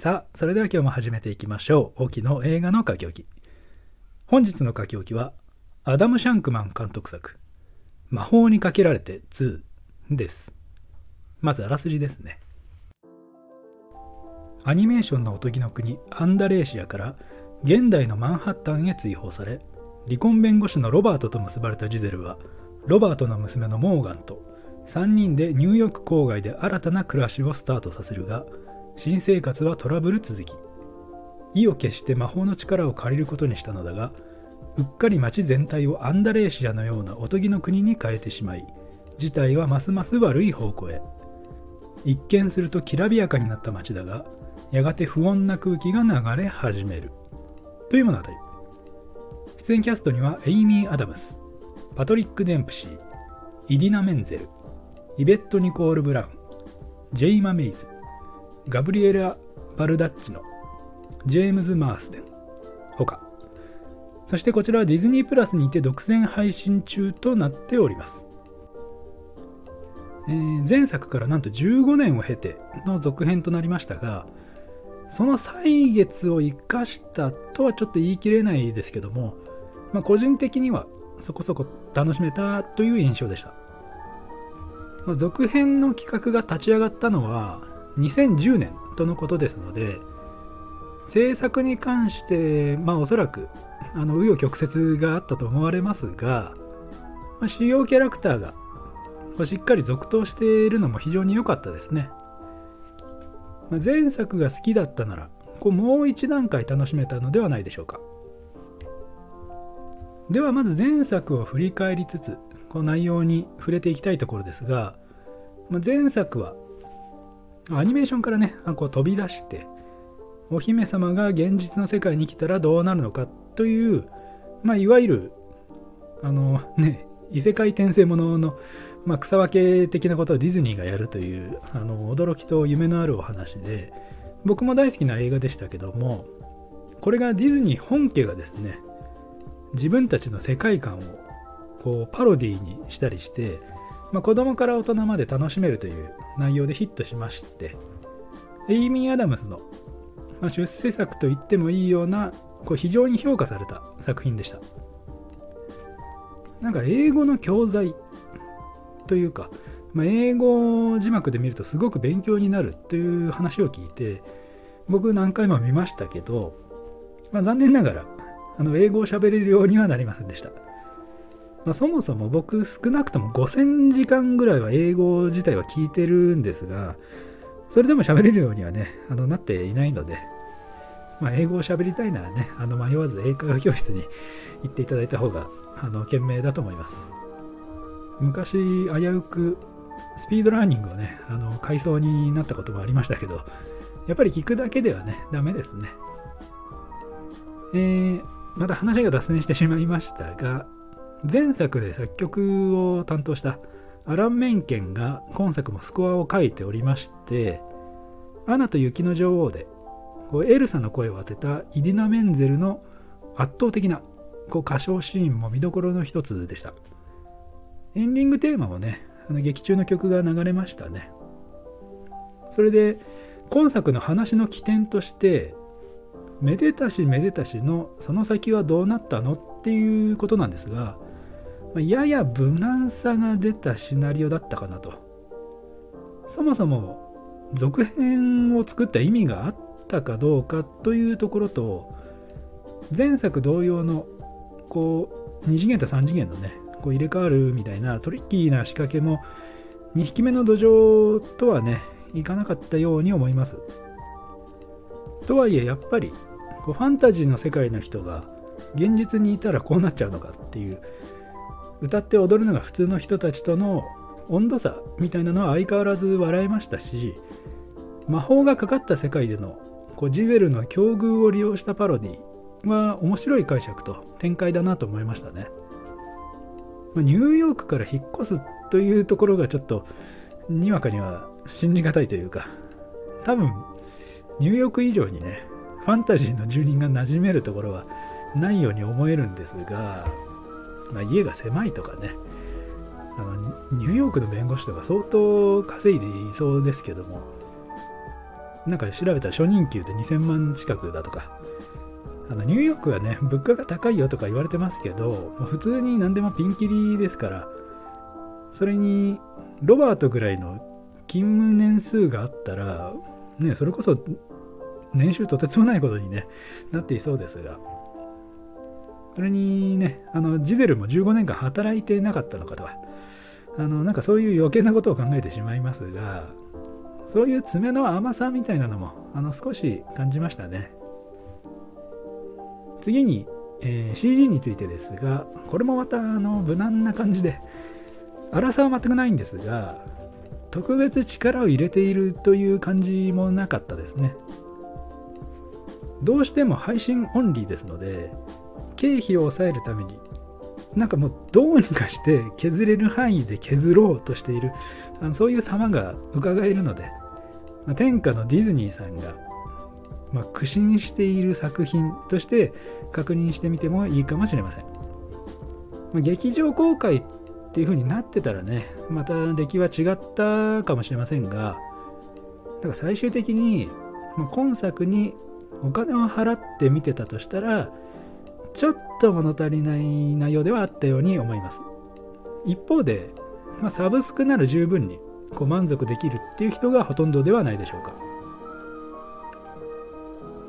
さあ、それでは今日も始めていきましょう。沖の映画の書き置き。本日の書き置きは、アダム・シャンクマン監督作、魔法にかけられて2です。まずあらすじですね。アニメーションのおとぎの国アンダレーシアから現代のマンハッタンへ追放され離婚弁護士のロバートと結ばれたジゼルはロバートの娘のモーガンと3人でニューヨーク郊外で新たな暮らしをスタートさせるが新生活はトラブル続き。意を決して魔法の力を借りることにしたのだがうっかり町全体をアンダレーシアのようなおとぎの国に変えてしまい事態はますます悪い方向へ。一見するときらびやかになった町だがやがて不穏な空気が流れ始める。という物語。出演キャストにはエイミー・アダムス。パトリック・デンプシー。イディナ・メンゼル。イベット・ニコール・ブラウン。ジェイマ・メイズ。ガブリエラ・バルダッチノジェームズ・マースデン。他。そしてこちらはディズニープラスにて独占配信中となっております、えー、前作からなんと15年を経ての続編となりましたがその歳月を生かしたとはちょっと言い切れないですけども、まあ、個人的にはそこそこ楽しめたという印象でした。まあ、続編の企画が立ち上がったのは2010年とのことですので、制作に関して、まあおそらく、あの、紆余曲折があったと思われますが、まあ、主要キャラクターがしっかり続投しているのも非常に良かったですね。まあ、前作が好きだったならこうもう一段階楽しめたのではないでしょうかではまず前作を振り返りつつこの内容に触れていきたいところですが、まあ、前作はアニメーションからねこう飛び出してお姫様が現実の世界に来たらどうなるのかという、まあ、いわゆるあのね異世界転生もののまあ、草分け的なことをディズニーがやるというあの驚きと夢のあるお話で僕も大好きな映画でしたけどもこれがディズニー本家がですね自分たちの世界観をこうパロディーにしたりして、まあ、子供から大人まで楽しめるという内容でヒットしましてエイミー・アダムスの、まあ、出世作と言ってもいいようなこう非常に評価された作品でした。なんか英語の教材というか、まあ、英語字幕で見るとすごく勉強になるという話を聞いて僕何回も見ましたけど、まあ、残念ながらあの英語を喋れるようにはなりませんでした、まあ、そもそも僕少なくとも5000時間ぐらいは英語自体は聞いてるんですがそれでも喋れるようにはねあのなっていないのでまあ、英語を喋りたいならね、あの迷わず英会話教室に行っていただいた方が、あの、賢明だと思います。昔危うくスピードラーニングをねあの階層になったこともありましたけどやっぱり聞くだけではねダメですねえー、また話が脱線してしまいましたが前作で作曲を担当したアラン・メンケンが今作もスコアを書いておりましてアナと雪の女王でエルサの声を当てたイディナ・メンゼルの圧倒的なこう歌唱シーンも見どころの一つでした。エンディングテーマもね、あの劇中の曲が流れましたね。それで、今作の話の起点として、めでたしめでたしのその先はどうなったのっていうことなんですが、やや無難さが出たシナリオだったかなと。そもそも続編を作った意味があったかどうかというところと、前作同様のこう2次元と3次元のねこう入れ替わるみたいなトリッキーな仕掛けも2匹目の土壌とはねいかなかったように思いますとはいえやっぱりこうファンタジーの世界の人が現実にいたらこうなっちゃうのかっていう歌って踊るのが普通の人たちとの温度差みたいなのは相変わらず笑えましたし魔法がかかった世界でのこうジゼルの境遇を利用したパロディは面白い解釈と展開だなと思いましたね。まニューヨークから引っ越すというところがちょっとにわかには信じがたいというか多分ニューヨーク以上にねファンタジーの住人が馴染めるところはないように思えるんですが、まあ、家が狭いとかね。あのニューヨークの弁護士とか相当稼いでいそうですけども。なんか調べたら初任給で2000万近くだとか。あのニューヨークはね物価が高いよとか言われてますけど普通に何でもピンキリですから。それにロバートぐらいの勤務年数があったらねそれこそ年収とてつもないことに、ね、なっていそうですが。それにねあのジゼルも15年間働いてなかったのかと。かあのなんかそういう余計なことを考えてしまいますがそういう爪の甘さみたいなのもあの少し感じましたね。次に、えー、CG についてですがこれもまたあの無難な感じで粗さは全くないんですが特別力を入れているという感じもなかったですね。どうしても配信オンリーですので経費を抑えるためになんかもうどうにかして削れる範囲で削ろうとしているあのそういう様が伺えるので、まあ、天下のディズニーさんが、まあ、苦心している作品として確認してみてもいいかもしれません、まあ、劇場公開っていう風になってたらねまた出来は違ったかもしれませんがだから最終的に、まあ、今作にお金を払って見てたとしたらちょっと物足りない内容ではあったように思います。一方で、まあ、サブスクなら十分にこう満足できるっていう人がほとんどではないでしょうか。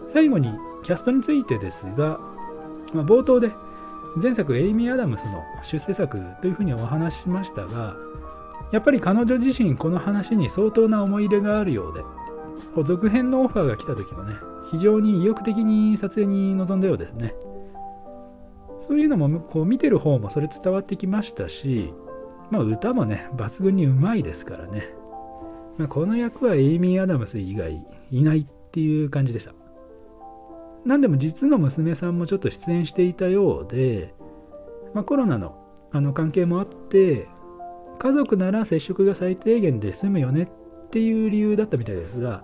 最後にキャストについてですが、まあ、冒頭で前作エイミー・アダムスの出世作というふうにお話ししましたがやっぱり彼女自身この話に相当な思い入れがあるようで続編のオファーが来た時もね非常に意欲的に撮影に臨んだようですね。そういうのもこう見てる方もそれ伝わってきましたし、まあ、歌もね抜群にうまいですからね、まあ、この役はエイミー・アダムス以外いないっていう感じでした。何でも実の娘さんもちょっと出演していたようで、まあ、コロナのあの関係もあって家族なら接触が最低限で済むよねっていう理由だったみたいですが、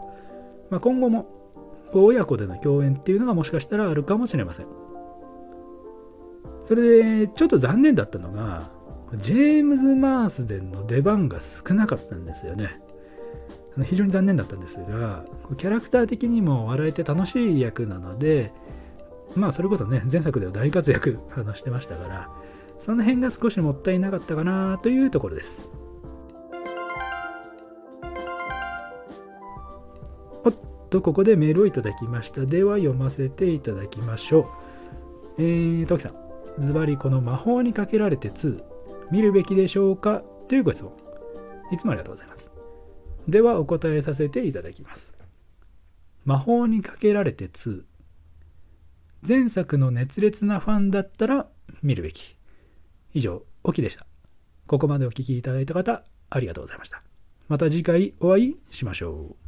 まあ、今後も親子での共演っていうのがもしかしたらあるかもしれません。それでちょっと残念だったのがジェームズ・マースデンの出番が少なかったんですよね。非常に残念だったんですがキャラクター的にも笑えて楽しい役なのでまあそれこそね前作では大活躍あのしてましたからその辺が少しもったいなかったかなというところです。おっとここでメールをいただきました。では読ませていただきましょう。えー、トキさん。ズバリこの魔法にかけられて2見るべきでしょうか？というご質問。いつもありがとうございます。ではお答えさせていただきます。魔法にかけられて2前作の熱烈なファンだったら見るべき。以上オキでした。ここまでお聴きいただいた方ありがとうございました。また次回お会いしましょう。